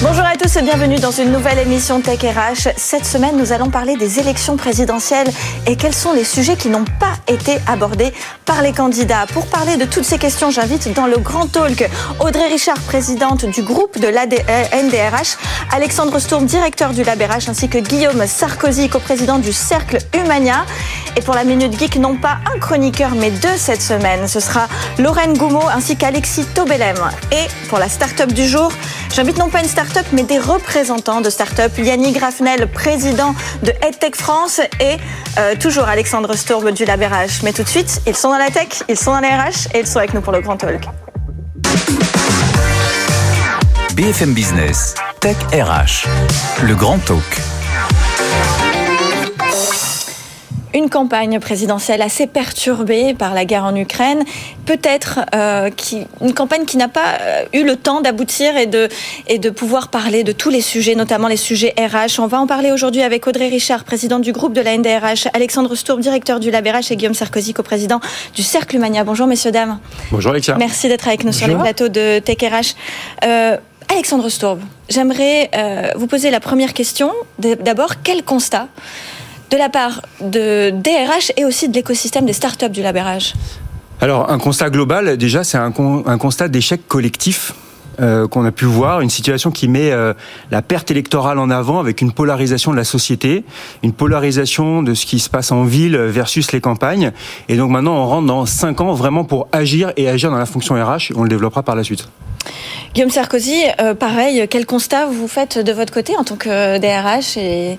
Bonjour à tous et bienvenue dans une nouvelle émission Tech RH. Cette semaine, nous allons parler des élections présidentielles et quels sont les sujets qui n'ont pas été abordés par les candidats. Pour parler de toutes ces questions, j'invite dans le grand talk Audrey Richard, présidente du groupe de l'ANDRH, Alexandre Sturm, directeur du LabRH, ainsi que Guillaume Sarkozy, coprésident du Cercle Humania. Et pour la Minute Geek, non pas un chroniqueur, mais deux cette semaine. Ce sera Lorraine Goumeau ainsi qu'Alexis Tobelem. Et pour la start-up du jour, j'invite non pas une start mais des représentants de start-up. Yannick Grafnel, président de EdTech France et euh, toujours Alexandre Stourbe du LabRH. Mais tout de suite, ils sont dans la tech, ils sont dans les RH et ils sont avec nous pour le Grand Talk. BFM Business, Tech RH, le Grand Talk. Une campagne présidentielle assez perturbée par la guerre en Ukraine, peut-être euh, une campagne qui n'a pas euh, eu le temps d'aboutir et de, et de pouvoir parler de tous les sujets, notamment les sujets RH. On va en parler aujourd'hui avec Audrey Richard, présidente du groupe de la NDRH, Alexandre Stourb, directeur du LabRH et Guillaume Sarkozy, co-président du Cercle Humania. Bonjour messieurs, dames. Bonjour Alexia. Merci d'être avec nous sur les plateaux de Tech RH. Euh, Alexandre Stourb, j'aimerais vous poser la première question. D'abord, quel constat de la part de DRH et aussi de l'écosystème des startups du labérage Alors, un constat global, déjà, c'est un, constat d'échec collectif. Euh, qu'on a pu voir, une situation qui met euh, la perte électorale en avant avec une polarisation de la société, une polarisation de ce qui se passe en ville versus les campagnes. Et donc maintenant, on rentre dans cinq ans vraiment pour agir et agir dans la fonction RH. On le développera par la suite. Guillaume Sarkozy, euh, pareil, quel constat vous faites de votre côté en tant que DRH et,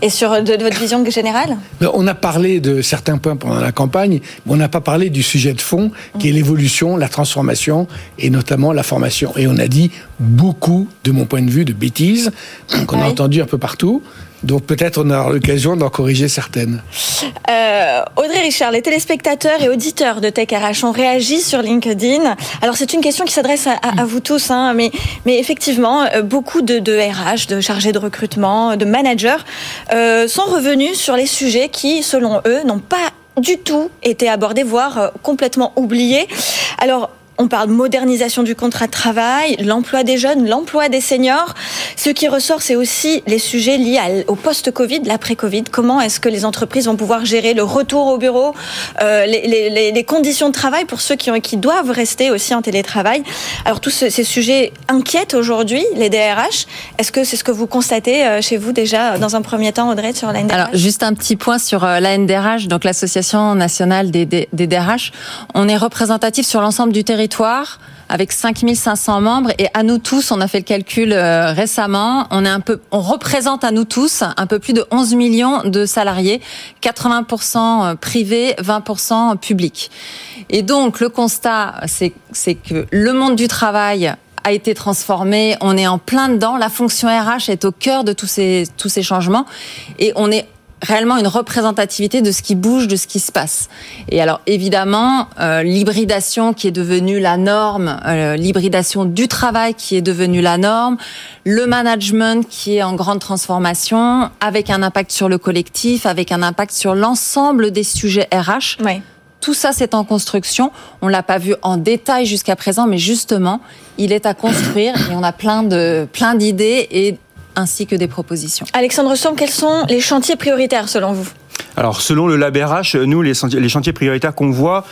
et sur de, votre vision générale? On a parlé de certains points pendant la campagne, mais on n'a pas parlé du sujet de fond, qui est l'évolution, la transformation et notamment la formation. Et on a dit beaucoup, de mon point de vue, de bêtises qu'on a entendues un peu partout. Donc peut-être on aura l'occasion d'en corriger certaines. Euh, Audrey Richard, les téléspectateurs et auditeurs de Tech RH ont réagi sur LinkedIn. Alors c'est une question qui s'adresse à, vous tous, hein, mais, mais effectivement, euh, beaucoup de, de, RH, de chargés de recrutement, de managers euh, sont revenus sur les sujets qui, selon eux, n'ont pas du tout été abordés, voire complètement oubliés. Alors, on parle de modernisation du contrat de travail, l'emploi des jeunes, l'emploi des seniors. Ce qui ressort, c'est aussi les sujets liés au post-Covid, l'après-Covid. Comment est-ce que les entreprises vont pouvoir gérer le retour au bureau, euh, les, conditions de travail pour ceux qui, doivent rester aussi en télétravail? Alors tous ces sujets inquiètent aujourd'hui les DRH. Est-ce que c'est ce que vous constatez euh, chez vous déjà dans un premier temps, Audrey, sur la NDRH Alors juste un petit point sur euh, la NDRH, donc l'Association nationale des DRH. On est représentatif sur l'ensemble du territoire territoire avec 5500 membres. Et à nous tous, on a fait le calcul euh, récemment, on est un peu, on représente à nous tous un peu plus de 11 millions de salariés, 80% privés, 20% publics. Et donc le constat, c'est que le monde du travail a été transformé, on est en plein dedans, la fonction RH est au cœur de tous ces tous ces changements. Et on est réellement une représentativité de ce qui bouge, de ce qui se passe. Et alors évidemment, euh, l'hybridation qui est devenue la norme, euh, l'hybridation du travail qui est devenue la norme, le management qui est en grande transformation, avec un impact sur le collectif, avec un impact sur l'ensemble des sujets RH. Oui. Tout ça, c'est en construction. On l'a pas vu en détail jusqu'à présent, mais justement, il est à construire et on a plein de plein d'idées et ainsi que des propositions. Alexandre Somme, quels sont les chantiers prioritaires selon vous? Alors, selon le LabRH, nous, les, les chantiers prioritaires qu'on voit,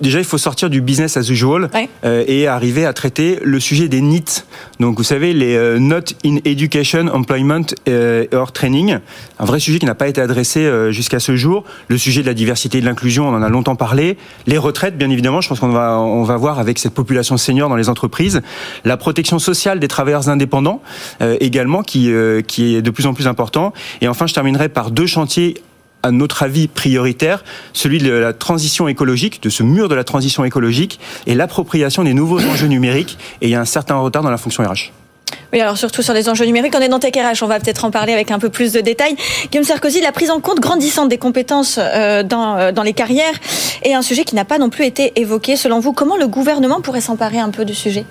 déjà, il faut sortir du business as usual euh, et arriver à traiter le sujet des NEET. Donc, vous savez, les euh, Not in Education, Employment euh, or Training, un vrai sujet qui n'a pas été adressé euh, jusqu'à ce jour. Le sujet de la diversité et de l'inclusion, on en a longtemps parlé. Les retraites, bien évidemment, je pense qu'on va, on va voir avec cette population senior dans les entreprises. La protection sociale des travailleurs indépendants, également, qui, qui est de plus en plus important. Et enfin, je terminerai par deux chantiers à notre avis prioritaire, celui de la transition écologique, de ce mur de la transition écologique et l'appropriation des nouveaux enjeux numériques. Et il y a un certain retard dans la fonction RH. Oui, alors surtout sur les enjeux numériques, on est dans TechRH, on va peut-être en parler avec un peu plus de détails. Guillaume Sarkozy, la prise en compte grandissante des compétences euh, dans, euh, dans les carrières est un sujet qui n'a pas non plus été évoqué. Selon vous, comment le gouvernement pourrait s'emparer un peu du sujet?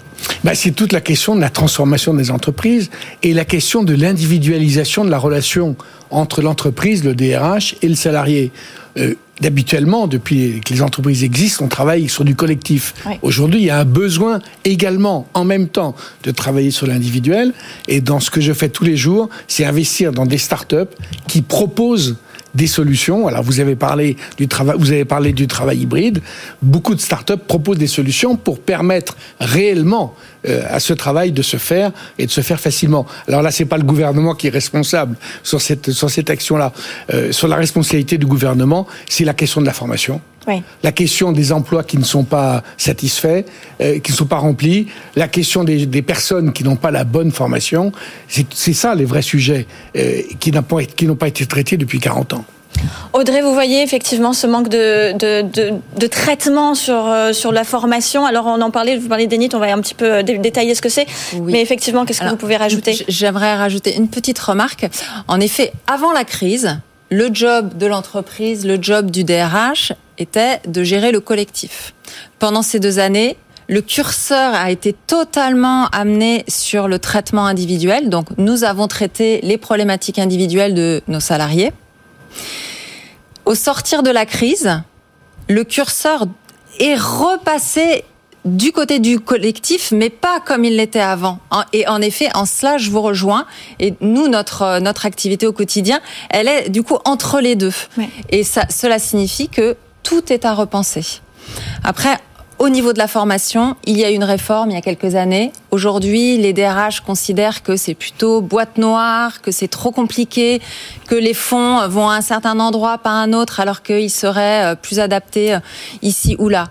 Bah, C'est toute la question de la transformation des entreprises et la question de l'individualisation de la relation entre l'entreprise, le DRH et le salarié. Euh, D'habituellement, depuis que les entreprises existent, on travaille sur du collectif. Aujourd'hui, il y a un besoin également, en même temps, de travailler sur l'individuel. Et dans ce que je fais tous les jours, c'est investir dans des startups qui proposent des solutions. Alors vous avez parlé du travail, vous avez parlé du travail hybride. Beaucoup de startups proposent des solutions pour permettre réellement euh, à ce travail de se faire et de se faire facilement. Alors là, c'est pas le gouvernement qui est responsable sur cette sur cette action-là. Euh, sur la responsabilité du gouvernement, c'est la question de la formation. Oui. La question des emplois qui ne sont pas satisfaits, euh, qui ne sont pas remplis, la question des, des personnes qui n'ont pas la bonne formation, c'est ça les vrais sujets euh, qui n'ont pas, pas été traités depuis 40 ans. Audrey, vous voyez effectivement ce manque de, de, traitement sur, euh, sur la formation. Alors on en parlait, vous parlez d'ENIT, on va un petit peu détailler ce que c'est. Mais effectivement, qu'est-ce que vous pouvez rajouter? J'aimerais rajouter une petite remarque. En effet, avant la crise, le job de l'entreprise, le job du DRH était de gérer le collectif. Pendant ces deux années, le curseur a été totalement amené sur le traitement individuel. Donc, nous avons traité les problématiques individuelles de nos salariés. Au sortir de la crise, le curseur est repassé du côté du collectif, mais pas comme il l'était avant. Et en effet, en cela, je vous rejoins. Et nous, notre notre activité au quotidien, elle est du coup entre les deux. Et ça, cela signifie que tout est à repenser. Après, au niveau de la formation, il y a eu une réforme il y a quelques années. Aujourd'hui, les DRH considèrent que c'est plutôt boîte noire, que c'est trop compliqué, que les fonds vont à un certain endroit, pas à un autre, alors qu'ils seraient euh, plus adaptés euh, ici ou là.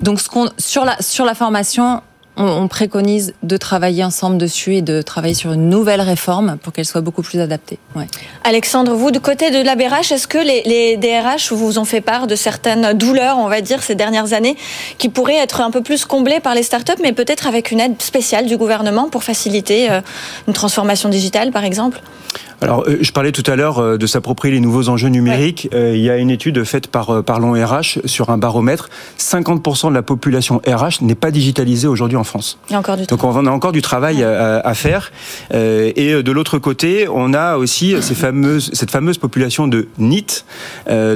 Donc, sur la formation, on, préconise de travailler ensemble dessus et de travailler sur une nouvelle réforme pour qu'elle soit beaucoup plus adaptée. Alexandre, vous, du côté de la BRH, est-ce que les, DRH vous ont fait part de certaines douleurs, on va dire, ces dernières années, qui pourraient être un peu plus comblées par les startups, mais peut-être avec une aide spéciale du gouvernement pour faciliter euh, une transformation digitale, par exemple? Alors, euh, je parlais tout à l'heure euh, de s'approprier les nouveaux enjeux numériques. Euh, il y a une étude faite par Parlons RH sur un baromètre. 50% de la population RH n'est pas digitalisée aujourd'hui en France. Il y a encore du Donc, on a encore du travail à, faire. et de l'autre côté, on a aussi ces fameuses, cette fameuse population de NIT,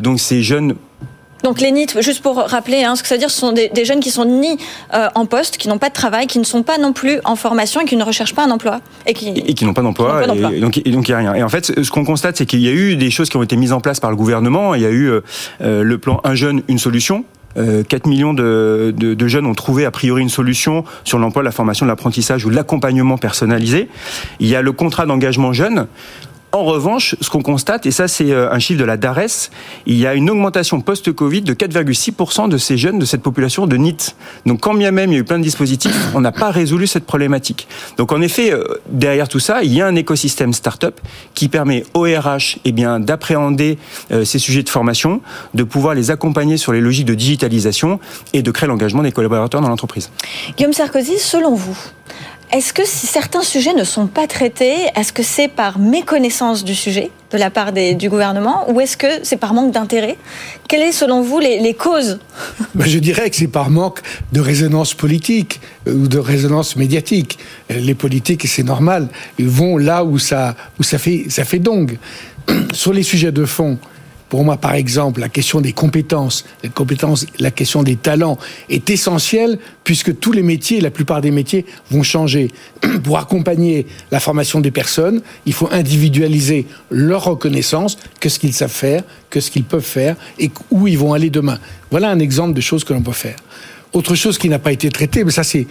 donc ces jeunes donc les NIT, juste pour rappeler hein, ce que ça veut dire, ce sont des, jeunes qui sont ni euh, en poste, qui n'ont pas de travail, qui ne sont pas non plus en formation et qui ne recherchent pas un emploi. Et qui, et qui n'ont pas d'emploi. Et, donc, il n'y a rien. Et en fait, ce qu'on constate, c'est qu'il y a eu des choses qui ont été mises en place par le gouvernement. Il y a eu euh, euh, le plan Un jeune, une solution. 4 millions de, de, jeunes ont trouvé a priori une solution sur l'emploi, la formation, l'apprentissage ou l'accompagnement personnalisé. Il y a le contrat d'engagement jeune. En revanche, ce qu'on constate, et ça c'est euh, un chiffre de la DARES, il y a une augmentation post-Covid de 4,6% de ces jeunes de cette population de NIT. Donc quand bien même il y a eu plein de dispositifs, on n'a pas résolu cette problématique. Donc en effet, euh, derrière tout ça, il y a un écosystème start-up qui permet au RH eh bien, d'appréhender euh, ces sujets de formation, de pouvoir les accompagner sur les logiques de digitalisation et de créer l'engagement des collaborateurs dans l'entreprise. Guillaume Sarkozy, selon vous, est-ce que si certains sujets ne sont pas traités, est-ce que c'est par méconnaissance du sujet de la part du gouvernement ou est-ce que c'est par manque d'intérêt? Quelles sont selon vous les, causes? Ben, Je dirais que c'est par manque de résonance politique euh, ou de résonance médiatique. Euh, les politiques, c'est normal, vont là où ça, fait, ça. Sur les sujets de fond, pour moi, par exemple, la question des compétences, compétences, la question des talents est essentielle puisque tous les métiers, la plupart des métiers vont changer. Pour accompagner la formation des personnes, il faut individualiser leur reconnaissance, que ce qu'ils savent faire, que ce qu'ils peuvent faire et où ils vont aller demain. Voilà un exemple de choses que l'on peut faire. Autre chose qui n'a pas été traitée, mais ça c'est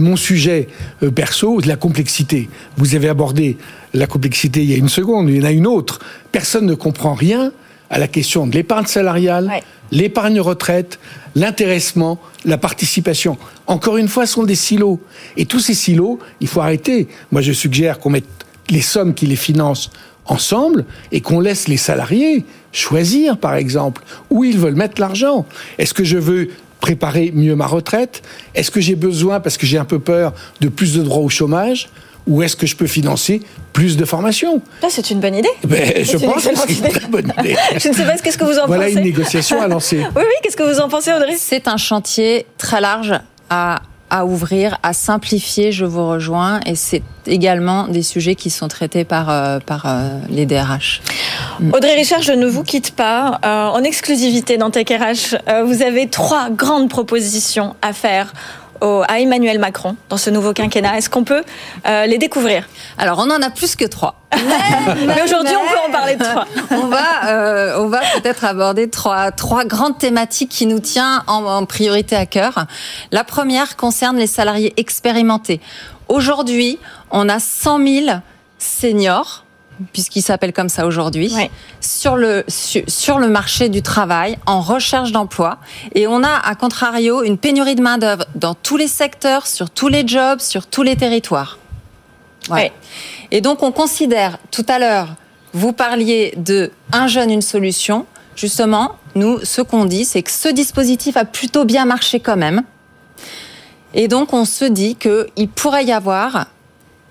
mon sujet euh, perso, la complexité. Vous avez abordé la complexité il y a une seconde, il y en a une autre. Personne ne comprend rien à la question de l'épargne salariale, l'épargne retraite, l'intéressement, la participation. Encore une fois, ce sont des silos. Et tous ces silos, il faut arrêter. Moi, je suggère qu'on mette les sommes qui les financent ensemble et qu'on laisse les salariés choisir, par exemple, où ils veulent mettre l'argent. Est-ce que je veux préparer mieux ma retraite? Est-ce que j'ai besoin, parce que j'ai un peu peur, de plus de droits au chomage ou est-ce que je peux financer plus de formation C'est une bonne idée. Ben, je pense que c'est une très bonne idée. je ne sais pas ce que vous en pensez. Voilà une négociation à lancer. oui, oui, qu'est-ce que vous en pensez, Audrey? C'est un chantier très large à à ouvrir, à simplifier, je vous rejoins, et c'est également des sujets qui sont traités par, euh, par euh, les DRH. Audrey Richard, je ne vous quitte pas. Euh, en exclusivité dans Tech RH, vous avez trois grandes propositions à faire à Emmanuel Macron dans ce nouveau quinquennat. Est-ce qu'on peut euh, les découvrir? Alors, on en a plus que trois. Mais, aujourd'hui, on peut en parler de trois. on va, euh, on va peut-être aborder trois, trois grandes thématiques qui nous tiennent en, en priorité à cœur. La première concerne les salariés expérimentés. Aujourd'hui, on a 100 000 seniors puisqu'il s'appelle comme ça aujourd'hui, sur, le, sur, le marché du travail, en recherche d'emploi. Et on a, à contrario, une pénurie de main-d'œuvre dans tous les secteurs, sur tous les jobs, sur tous les territoires. Et donc, on considère, tout à l'heure, vous parliez de un jeune, une solution. Justement, nous, ce qu'on dit, c'est que ce dispositif a plutôt bien marché quand même. Et donc, on se dit qu'il pourrait y avoir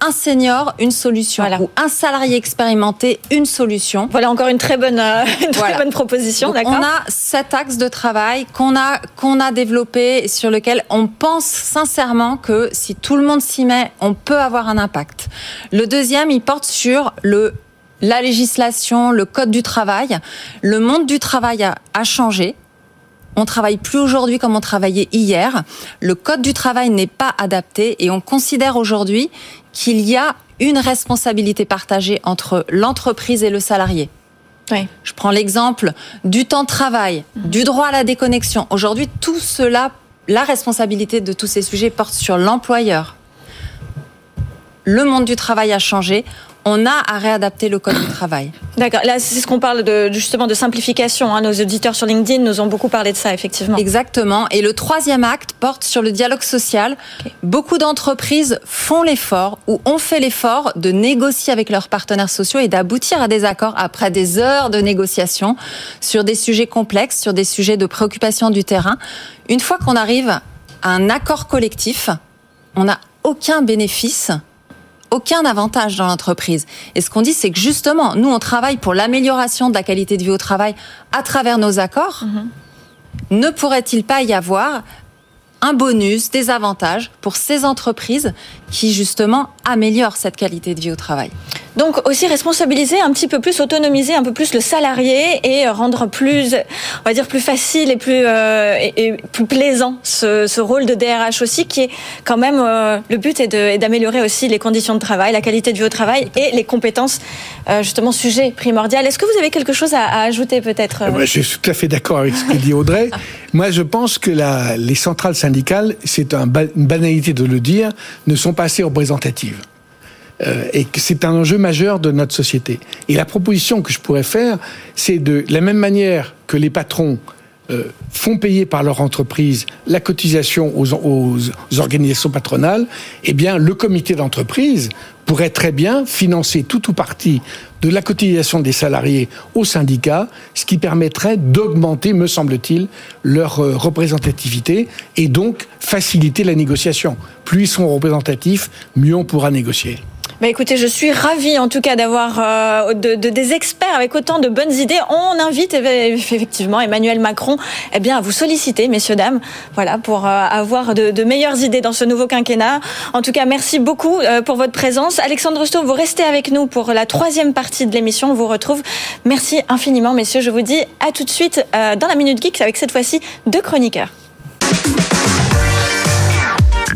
un senior, une solution, ou un salarié expérimenté, une solution. Voilà encore une très bonne, euh, très bonne proposition. On a cet axe de travail qu'on a qu'on a développé sur lequel on pense sincèrement que si tout le monde s'y met, on peut avoir un impact. Le deuxième, il porte sur le la législation, le code du travail. Le monde du travail a, a changé. On travaille plus aujourd'hui comme on travaillait hier. Le code du travail n'est pas adapté et on considère aujourd'hui qu'il y a une responsabilité partagée entre l'entreprise et le salarié. Je prends l'exemple du temps de travail, du droit à la déconnexion. Aujourd'hui, tout cela, la responsabilité de tous ces sujets porte sur l'employeur. Le monde du travail a changé on a à réadapter le code du travail. D'accord. Là, c'est ce qu'on parle de, justement de simplification. Hein. Nos auditeurs sur LinkedIn nous ont beaucoup parlé de ça, effectivement. Exactement. Et le troisième acte porte sur le dialogue social. Beaucoup d'entreprises font l'effort ou ont fait l'effort de négocier avec leurs partenaires sociaux et d'aboutir à des accords après des heures de négociation sur des sujets complexes, sur des sujets de préoccupation du terrain. Une fois qu'on arrive à un accord collectif, on n'a aucun bénéfice aucun avantage dans l'entreprise. Et ce qu'on dit, c'est que justement, nous, on travaille pour l'amélioration de la qualité de vie au travail à travers nos accords. Mm-hmm. Ne pourrait-il pas y avoir un bonus, des avantages pour ces entreprises qui justement améliorent cette qualité de vie au travail? Donc aussi responsabiliser un petit peu plus, autonomiser un peu plus le salarié et rendre plus, on va dire plus facile et plus euh, et, plus plaisant ce, ce, rôle de DRH aussi, qui est quand même euh, le but est d'améliorer aussi les conditions de travail, la qualité de vie au travail et les compétences, euh, justement sujet primordial. Est-ce que vous avez quelque chose à, à ajouter peut-être Je suis tout à fait d'accord avec ce que dit Audrey. Moi, je pense que la, les centrales syndicales, c'est un, une banalité de le dire, ne sont pas assez représentatives. Euh, et c'est un enjeu majeur de notre société. Et la proposition que je pourrais faire, c'est de la même manière que les patrons euh, font payer par leur entreprise la cotisation aux, aux, organisations patronales, eh bien, le comité d'entreprise pourrait très bien financer tout ou partie de la cotisation des salariés aux syndicats, ce qui permettrait d'augmenter, me semble-t-il, leur euh, représentativité et donc faciliter la négociation. Plus ils sont représentatifs, mieux on pourra négocier. Bah écoutez, je suis ravie en tout cas d'avoir euh, de, de, des experts avec autant de bonnes idées. On invite effectivement Emmanuel Macron eh bien, à vous solliciter, messieurs, dames, voilà, pour euh, avoir de, de, meilleures idées dans ce nouveau quinquennat. En tout cas, merci beaucoup euh, pour votre présence. Alexandre Sto, vous restez avec nous pour la troisième partie de l'émission. On vous retrouve. Merci infiniment, messieurs. Je vous dis à tout de suite dans la Minute Geek avec cette fois-ci deux chroniqueurs.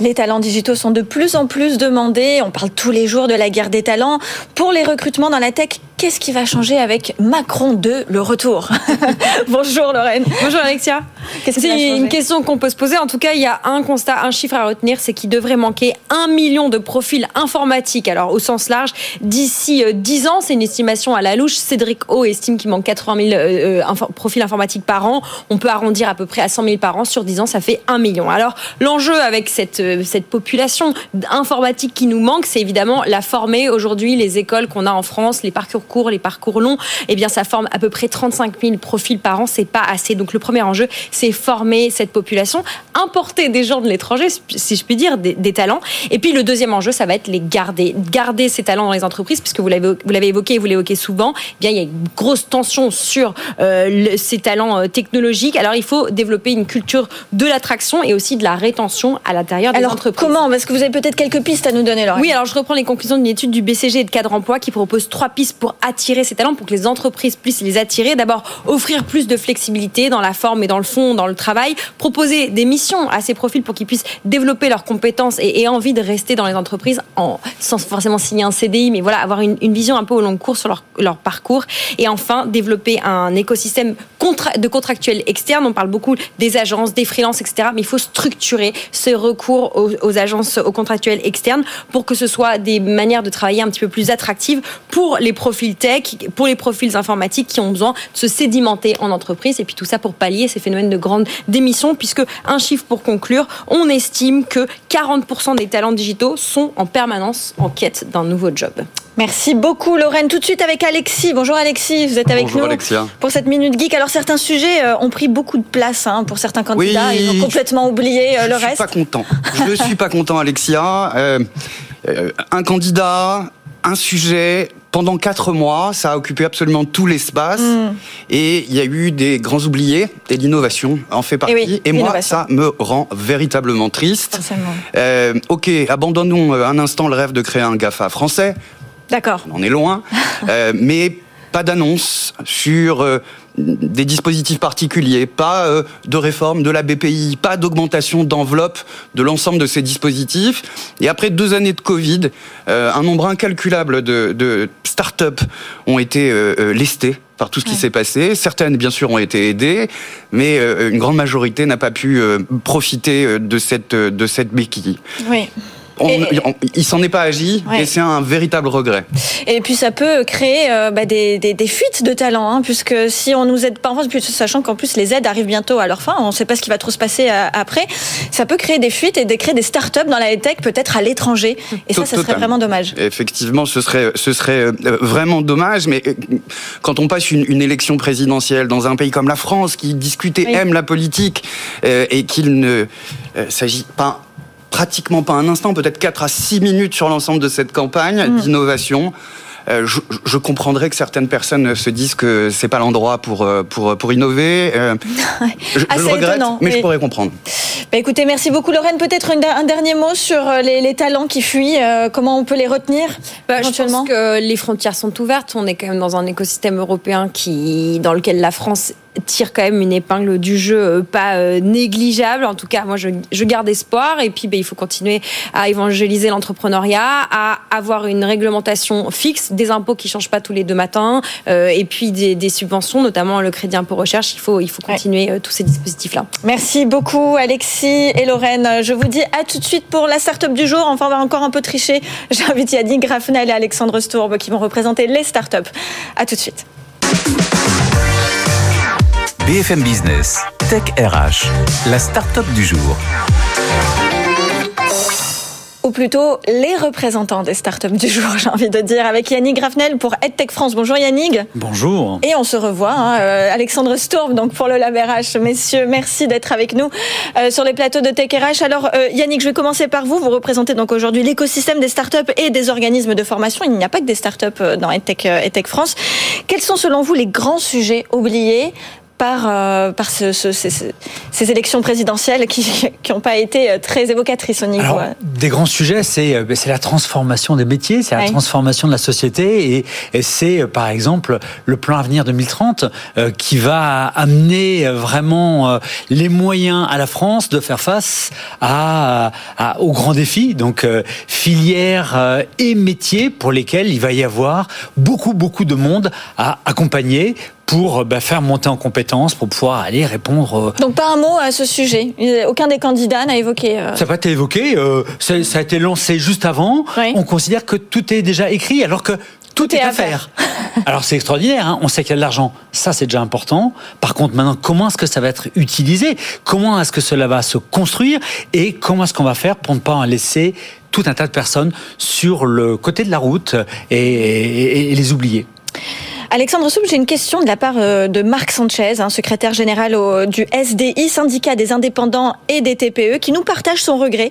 Les talents digitaux sont de plus en plus demandés. On parle tous les jours de la guerre des talents. Pour les recrutements dans la tech, qu'est-ce qui va changer avec Macron 2, le retour? Bonjour Lorraine. Bonjour Alexia. C'est une question qu'on peut se poser. En tout cas, il y a un constat, un chiffre à retenir, c'est qu'il devrait manquer un million de profils informatiques, alors au sens large, d'ici 10 euh, ans. C'est une estimation à la louche. Cédric O estime qu'il manque 80 000 euh, profils informatiques par an. On peut arrondir à peu près à 100 000 par an. Sur 10 ans, ça fait 1 million. Alors, l'enjeu avec cette, euh, cette population informatique qui nous manque, c'est évidemment la former. Aujourd'hui, les écoles qu'on a en France, les parcours courts, les parcours longs, eh bien, ça forme à peu près 35 000 profils par an. C'est pas assez. Donc, le premier enjeu, c'est former cette population, importer des gens de l'étranger, si je puis dire, des, talents. Et puis, le deuxième enjeu, ça va être les garder. Garder ces talents dans les entreprises, puisque vous l'avez, évoqué et vous l'évoquez souvent, eh bien, il y a une grosse tension sur euh, ces talents euh, technologiques. Alors, il faut développer une culture de l'attraction et aussi de la rétention à l'intérieur alors, entreprises. Comment Parce que vous avez peut-être quelques pistes à nous donner, Laure. Oui, alors je reprends les conclusions d'une étude du BCG et de Cadre Emploi qui propose trois pistes pour attirer ces talents, pour que les entreprises puissent les attirer. D'abord, offrir plus de flexibilité dans la forme et dans le fond, dans le travail. Proposer des missions à ces profils pour qu'ils puissent développer leurs compétences et, et envie de rester dans les entreprises en, sans forcément signer un CDI, mais voilà, avoir une, une vision un peu au long cours sur leur, leur, parcours. Et enfin, développer un écosystème de contractuels externes. On parle beaucoup des agences, des freelances, etc. Mais il faut structurer ce recours aux, aux agences, aux contractuels externes pour que ce soit des manières de travailler un petit peu plus attractives pour les profils tech, pour les profils informatiques qui ont besoin de se sédimenter en entreprise. Et puis tout ça pour pallier ces phénomènes de grande démission, puisque un chiffre pour conclure, on estime que 40% des talents digitaux sont en permanence en quête d'un nouveau job. Merci beaucoup Lorraine. Tout de suite avec Alexis. Bonjour Alexis, vous êtes avec Bonjour nous Alexia. pour cette minute geek. Alors certains sujets euh, ont pris beaucoup de place hein, pour certains candidats. Oui, Ils ont complètement oublié euh, je le suis reste. pas content. Je suis pas content, Alexia. Euh, euh, un candidat, un sujet. Pendant quatre mois, ça a occupé absolument tout l'espace. Mm. Et il y a eu des grands oubliés, et l'innovation en fait partie. Et oui, et moi, ça me rend véritablement triste. Euh, ok, abandonnons un instant le rêve de créer un GAFA français. D'accord. on en est loin, Euh, mais pas d'annonce sur euh, des dispositifs particuliers, pas euh, de réforme de la BPI, pas d'augmentation d'enveloppe de l'ensemble de ces dispositifs. Et après deux années de Covid, euh, un nombre incalculable de, de start-up ont été lestées par tout ce qui s'est passé. Certaines, bien sûr, ont été aidées, mais une grande majorité n'a pas pu profiter de cette, de cette béquille. Oui. On- Et- on- il s'en est pas agi, Ouais. et c'est un véritable regret. Et puis ça peut créer euh, bah, des, des, des fuites de talents, hein, puisque si on nous aide pas en France, sachant qu'en plus les aides arrivent bientôt à leur fin, on ne sait pas ce qui va trop se passer euh, après, ça peut créer des fuites et de créer des start-up dans la tech, peut-être à l'étranger. Et ça, ça serait vraiment dommage. Effectivement, ce serait, ce serait euh, vraiment dommage, mais quand on passe une, une élection présidentielle dans un pays comme la France, qui discute et Oui. aime la politique, euh, et qu'il ne euh, s'agit pas pratiquement pas un instant, peut-être 4 à 6 minutes sur l'ensemble de cette campagne Mm. d'innovation. euh, je, je comprendrais que certaines personnes se disent que c'est pas l'endroit pour, euh, pour, pour innover. euh, je, je Assez le regrette, étonnant, mais oui. je pourrais comprendre. Bah, écoutez, merci beaucoup Lorraine. Peut-être un dernier mot sur les, les talents qui fuient, euh, comment on peut les retenir Bah, je pense que les frontières sont ouvertes. On est quand même dans un écosystème européen qui, dans lequel la France tire quand même une épingle du jeu euh, pas euh, négligeable. En tout cas, moi, je, je garde espoir. Et puis, bah, il faut continuer à évangéliser l'entrepreneuriat, à avoir une réglementation fixe, des impôts qui changent pas tous les deux matins, euh, et puis des, des subventions, notamment le crédit impôt recherche. Il faut, il faut continuer tous ces dispositifs-là. Merci beaucoup Alexis et Lorraine. Je vous dis à tout de suite pour la start-up du jour. Enfin, on va encore un peu tricher. J'invite Yannick Graffnel et Alexandre Stourbe qui vont représenter les start-up. À tout de suite. BFM Business, Tech RH, la start-up du jour. Ou plutôt les représentants des startups du jour, j'ai envie de dire, avec Yannick Graffnel pour EdTech France. Bonjour Yannick. Bonjour. Et on se revoit, hein, euh, Alexandre Stourbe, donc pour le Lab RH. Messieurs, merci d'être avec nous euh, sur les plateaux de Tech RH. Alors euh, Yannick, je vais commencer par vous. Vous représentez donc aujourd'hui l'écosystème des startups et des organismes de formation. Il n'y a pas que des startups dans EdTech, EdTech France. Quels sont selon vous les grands sujets oubliés par, euh, par ce, ces, élections présidentielles qui n'ont pas été euh, très évocatrices au niveau. Alors, des grands sujets, c'est la transformation des métiers, c'est la transformation de la société et, et c'est par exemple le plan Avenir 2030 qui va amener vraiment les moyens à la France de faire face à, à aux grands défis, donc filières et métiers pour lesquels il va y avoir beaucoup, beaucoup de monde à accompagner pour bah, faire monter en compétences, pour pouvoir aller répondre. Donc pas un mot à ce sujet. Aucun des candidats n'a évoqué. Euh, ça n'a pas été évoqué. Euh, ça, a été lancé juste avant. On considère que tout est déjà écrit, alors que tout, est, à faire. alors c'est extraordinaire. Hein. On sait qu'il y a de l'argent. Ça c'est déjà important. Par contre, maintenant, comment est-ce que ça va être utilisé? Comment est-ce que cela va se construire? Et comment est-ce qu'on va faire pour ne pas en laisser tout un tas de personnes sur le côté de la route et les oublier? Alexandre Soupe, j'ai une question de la part euh, de Marc Sanchez, hein, secrétaire général du SDI, syndicat des indépendants et des TPE, qui nous partage son regret.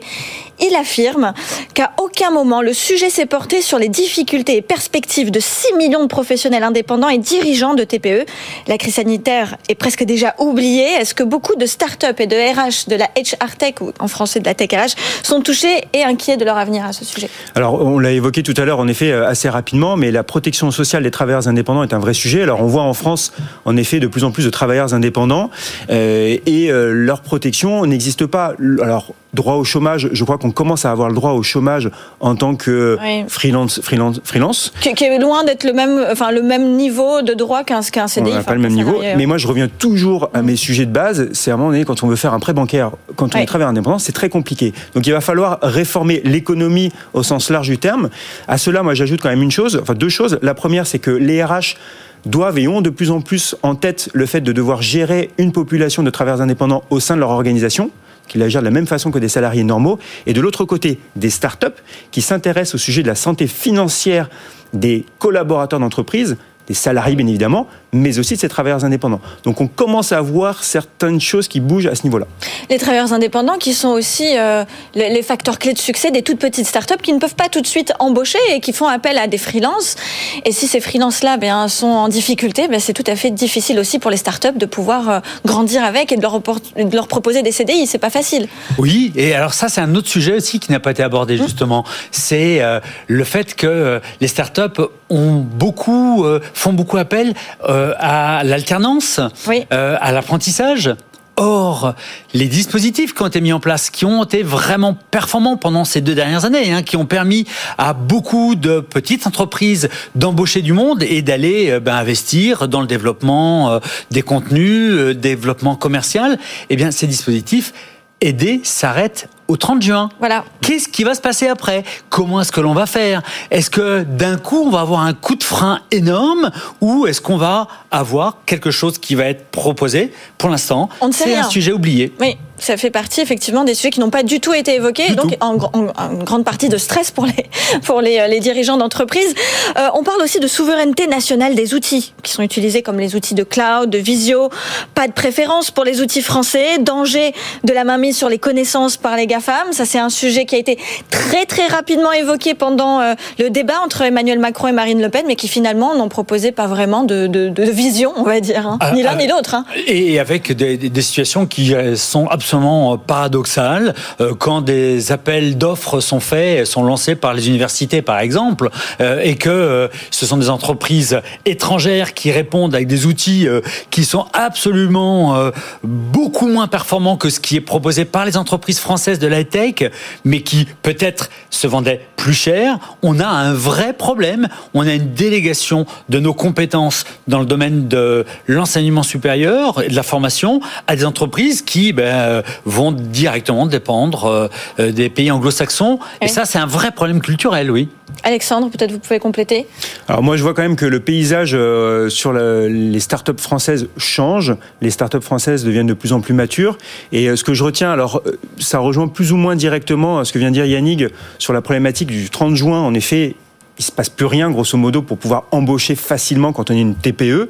Il affirme qu'à aucun moment le sujet s'est porté sur les difficultés et perspectives de 6 millions de professionnels indépendants et dirigeants de TPE. La crise sanitaire est presque déjà oubliée. Est-ce que beaucoup de start-up et de RH, de la HR Tech, ou en français de la Tech RH, sont touchés et inquiets de leur avenir à ce sujet? Alors, on l'a évoqué tout à l'heure, en effet, euh, assez rapidement, mais la protection sociale des travailleurs indépendants un vrai sujet. Alors on voit en France, en effet, de plus en plus de travailleurs indépendants euh, et euh, leur protection n'existe pas. Alors droit au chômage, je crois qu'on commence à avoir le droit au chômage en tant que freelance, freelance, freelance. Qui, est loin d'être le même, enfin le même niveau de droit qu'un qu'un CDI. On n'a pas le même niveau. Mais moi, je reviens toujours à mes sujets de base. C'est à un moment donné, quand on veut faire un prêt bancaire, quand on est travailleur indépendant, c'est très compliqué. Donc, il va falloir réformer l'économie au sens large du terme. À cela, moi, j'ajoute quand même une chose, enfin deux choses. La première, c'est que les RH doivent et ont de plus en plus en tête le fait de devoir gérer une population de travailleurs indépendants au sein de leur organisation qui la gèrent de la même façon que des salariés normaux, et de l'autre côté, des start-up qui s'intéressent au sujet de la santé financière des collaborateurs d'entreprise des salariés bien évidemment, mais aussi de ces travailleurs indépendants. Donc on commence à voir certaines choses qui bougent à ce niveau-là. Les travailleurs indépendants qui sont aussi euh, les facteurs clés de succès des toutes petites startups qui ne peuvent pas tout de suite embaucher et qui font appel à des freelances. Et si ces freelances-là ben, sont en difficulté, ben, c'est tout à fait difficile aussi pour les startups de pouvoir euh, grandir avec et de leur, de leur proposer des CDI. C'est pas facile. Oui, et alors ça c'est un autre sujet aussi qui n'a pas été abordé mmh. justement. C'est euh, le fait que les startups ont beaucoup font beaucoup appel euh, à l'alternance, euh, à l'apprentissage. Or, les dispositifs qui ont été mis en place, qui ont été vraiment performants pendant ces deux dernières années, hein, qui ont permis à beaucoup de petites entreprises d'embaucher du monde et d'aller euh, ben, investir dans le développement des contenus, développement commercial, eh bien, ces dispositifs aidés s'arrêtent au 30 juin. Voilà. Qu'est-ce qui va se passer après? Comment est-ce que l'on va faire? Est-ce que d'un coup on va avoir un coup de frein énorme ou est-ce qu'on va avoir quelque chose qui va être proposé? Pour l'instant, c'est un sujet oublié. Oui ça fait partie effectivement des sujets qui n'ont pas du tout été évoqués, donc en, grande partie de stress pour les pour les, les dirigeants d'entreprise. Euh, on parle aussi de souveraineté nationale des outils qui sont utilisés comme les outils de cloud, de visio. Pas de préférence pour les outils français. Danger de la mainmise sur les connaissances par les GAFAM. Ça c'est un sujet qui a été très très rapidement évoqué pendant euh, le débat entre Emmanuel Macron et Marine Le Pen, mais qui finalement n'ont proposé pas vraiment de, de, de, vision, on va dire, hein. ah, ni l'un ah, ni l'autre. Hein. Et avec des, des situations qui euh, sont absolument absolument euh, paradoxal euh, quand des appels d'offres sont faits, sont lancés par les universités par exemple, euh, et que ce sont des entreprises étrangères qui répondent avec des outils qui sont absolument beaucoup moins performants que ce qui est proposé par les entreprises françaises de la tech, mais qui peut-être se vendaient plus cher. On a un vrai problème. On a une délégation de nos compétences dans le domaine de l'enseignement supérieur et de la formation à des entreprises qui ben, euh, vont directement dépendre euh, euh, des pays anglo-saxons. Et ça, c'est un vrai problème culturel, oui. Alexandre, peut-être vous pouvez compléter? Alors moi, je vois quand même que le paysage sur les startups françaises change. Les startups françaises deviennent de plus en plus matures. Et ce que je retiens, alors ça rejoint plus ou moins directement ce que vient de dire Yannick sur la problématique du 30 juin. En effet, il se passe plus rien, grosso modo, pour pouvoir embaucher facilement quand on est une TPE.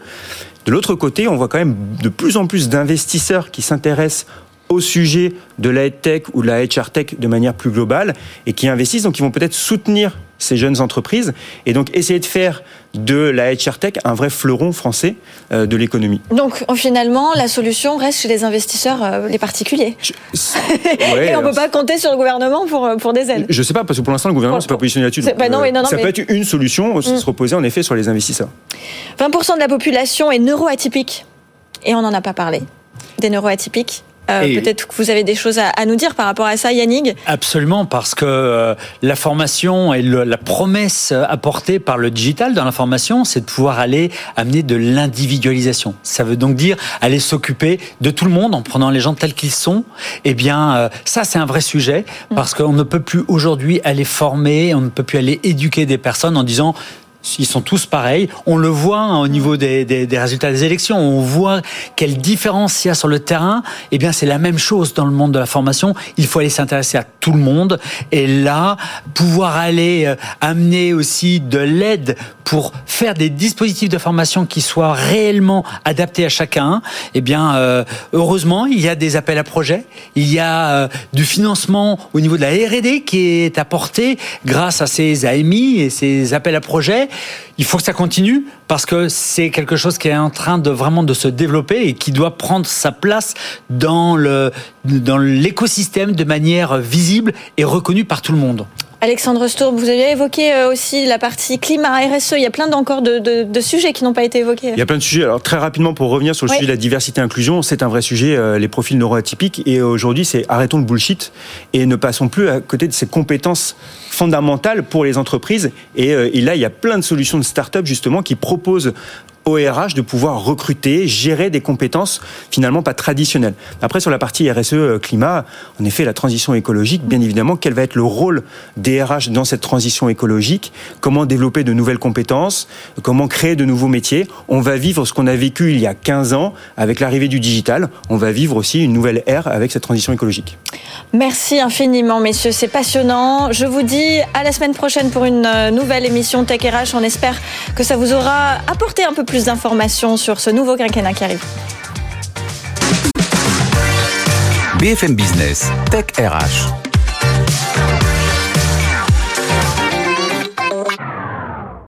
De l'autre côté, on voit quand même de plus en plus d'investisseurs qui s'intéressent au sujet de la tech ou de la HR tech de manière plus globale et qui investissent, donc ils vont peut-être soutenir ces jeunes entreprises et donc essayer de faire de la HR Tech un vrai fleuron français euh, de l'économie. Donc finalement, la solution reste chez les investisseurs, euh, les particuliers. et on ne peut pas compter sur le gouvernement pour, euh, pour des aides. Je ne sais pas, parce que pour l'instant, le gouvernement ne s'est pas positionné là-dessus. Bah non, non, ça peut être une solution, se mm. reposer en effet sur les investisseurs. 20% de la population est neuroatypique. Et on n'en a pas parlé. Des neuroatypiques euh, peut-être que vous avez des choses à, nous dire par rapport à ça, Yannick Absolument, parce que euh, la formation et la promesse apportée par le digital dans la formation, c'est de pouvoir aller amener de l'individualisation. Ça veut donc dire aller s'occuper de tout le monde en prenant les gens tels qu'ils sont. Eh bien, euh, ça, c'est un vrai sujet, parce qu'on ne peut plus aujourd'hui aller former, on ne peut plus aller éduquer des personnes en disant ils sont tous pareils. On le voit hein, au niveau des, des, résultats des élections. On voit quelle différence il y a sur le terrain. Eh bien, c'est la même chose dans le monde de la formation. Il faut aller s'intéresser à tout le monde. Et là, pouvoir aller euh, amener aussi de l'aide pour faire des dispositifs de formation qui soient réellement adaptés à chacun. Eh bien, euh, heureusement, il y a des appels à projets. Il y a euh, du financement au niveau de la R&D qui est apporté grâce à ces AMI et ces appels à projets. Il faut que ça continue parce que c'est quelque chose qui est en train de vraiment de se développer et qui doit prendre sa place dans le dans l'écosystème de manière visible et reconnue par tout le monde. Alexandre Stourb, vous avez évoqué euh, aussi la partie climat RSE. Il y a plein encore de, sujets qui n'ont pas été évoqués. Il y a plein de sujets. Alors très rapidement pour revenir sur le sujet de la diversité et inclusion, c'est un vrai sujet. Euh, les profils neuroatypiques et aujourd'hui c'est arrêtons le bullshit et ne passons plus à côté de ces compétences fondamentales pour les entreprises. Et, euh, et là il y a plein de solutions de start-up justement qui proposent ORH de pouvoir recruter, gérer des compétences finalement pas traditionnelles. Après, sur la partie RSE euh, climat, en effet, la transition écologique, bien évidemment, quel va être le rôle des RH dans cette transition écologique? Comment développer de nouvelles compétences? Comment créer de nouveaux métiers? On va vivre ce qu'on a vécu il y a 15 ans avec l'arrivée du digital. On va vivre aussi une nouvelle ère avec cette transition écologique. Merci infiniment, messieurs. C'est passionnant. Je vous dis à la semaine prochaine pour une euh, nouvelle émission Tech RH. On espère que ça vous aura apporté un peu d'informations sur ce nouveau quinquennat qui arrive. BFM Business, Tech RH.